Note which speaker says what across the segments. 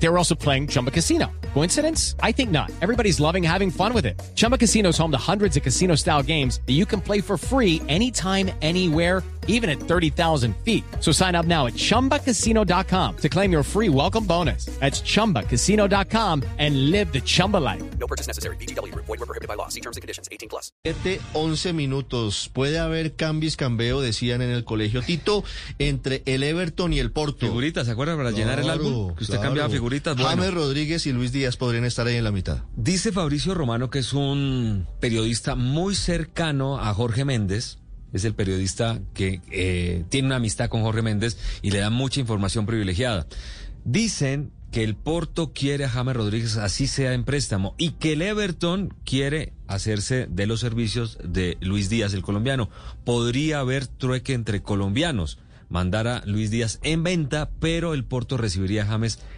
Speaker 1: They were also playing Chumba Casino. Coincidence? I think not. Everybody's loving having fun with it. Chumba Casino is home to hundreds of casino style games that you can play for free anytime, anywhere, even at 30,000 feet. So sign up now at chumbacasino.com to claim your free welcome bonus. That's chumbacasino.com and live the Chumba life.
Speaker 2: No purchase necessary. BGW. Void were prohibited by law. See terms and conditions. 18 plus.
Speaker 3: 7, 11 minutos. Puede haber cambios, cambio, decían en el colegio Tito, entre el Everton y el Porto.
Speaker 4: Figuritas, ¿se acuerdan? Para llenar el
Speaker 3: Claro,
Speaker 4: álbum. Que usted
Speaker 3: claro.
Speaker 4: cambiaba figuritas. Bueno,
Speaker 3: James Rodríguez y Luis Díaz podrían estar ahí en la mitad.
Speaker 4: dice Fabricio Romano que es un periodista muy cercano a Jorge Méndez. Es el periodista que eh, tiene una amistad con Jorge Méndez y le da mucha información privilegiada. Dicen que el Porto quiere a James Rodríguez así sea en préstamo y que el Everton quiere hacerse de los servicios de Luis Díaz, el colombiano. Podría haber trueque entre colombianos. Mandar a Luis Díaz en venta, pero el Porto recibiría a James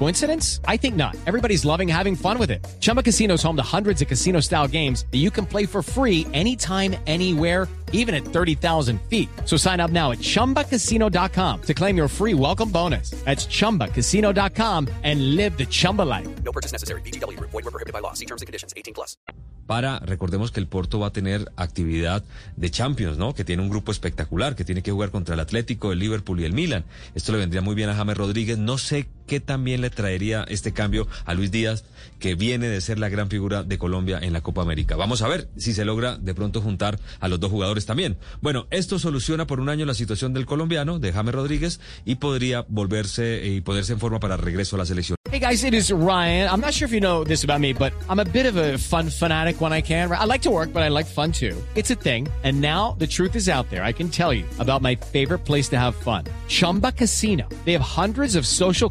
Speaker 1: Coincidence? I think not. Everybody's loving having fun with it. Chumba Casino is home to hundreds of casino style games that you can play for free anytime, anywhere, even at 30,000 feet. So sign up now at chumbacasino.com to claim your free welcome bonus. That's chumbacasino.com and live the Chumba life.
Speaker 2: No purchase necessary. BGW. Void were prohibited by law. See terms and conditions. 18 plus.
Speaker 4: para, recordemos que el Porto va a tener actividad de Champions, ¿no? Que tiene un grupo espectacular, que tiene que jugar contra el Atlético, el Liverpool y el Milan. Esto le vendría muy bien a James Rodríguez. No sé qué también le traería este cambio a Luis Díaz, que viene de ser la gran figura de Colombia en la Copa América. Vamos a ver si se logra de pronto juntar a los dos jugadores también. Bueno, esto soluciona por un año la situación del colombiano, de James Rodríguez, y podría volverse y poderse en forma para regreso a la selección.
Speaker 1: Hey guys, it is Ryan. I'm not sure if you know this about me, but I'm a bit of a fun fanatic when I can. I like to work, but I like fun too. It's a thing. And now the truth is out there. I can tell you about my favorite place to have fun. Chumba Casino. They have hundreds of social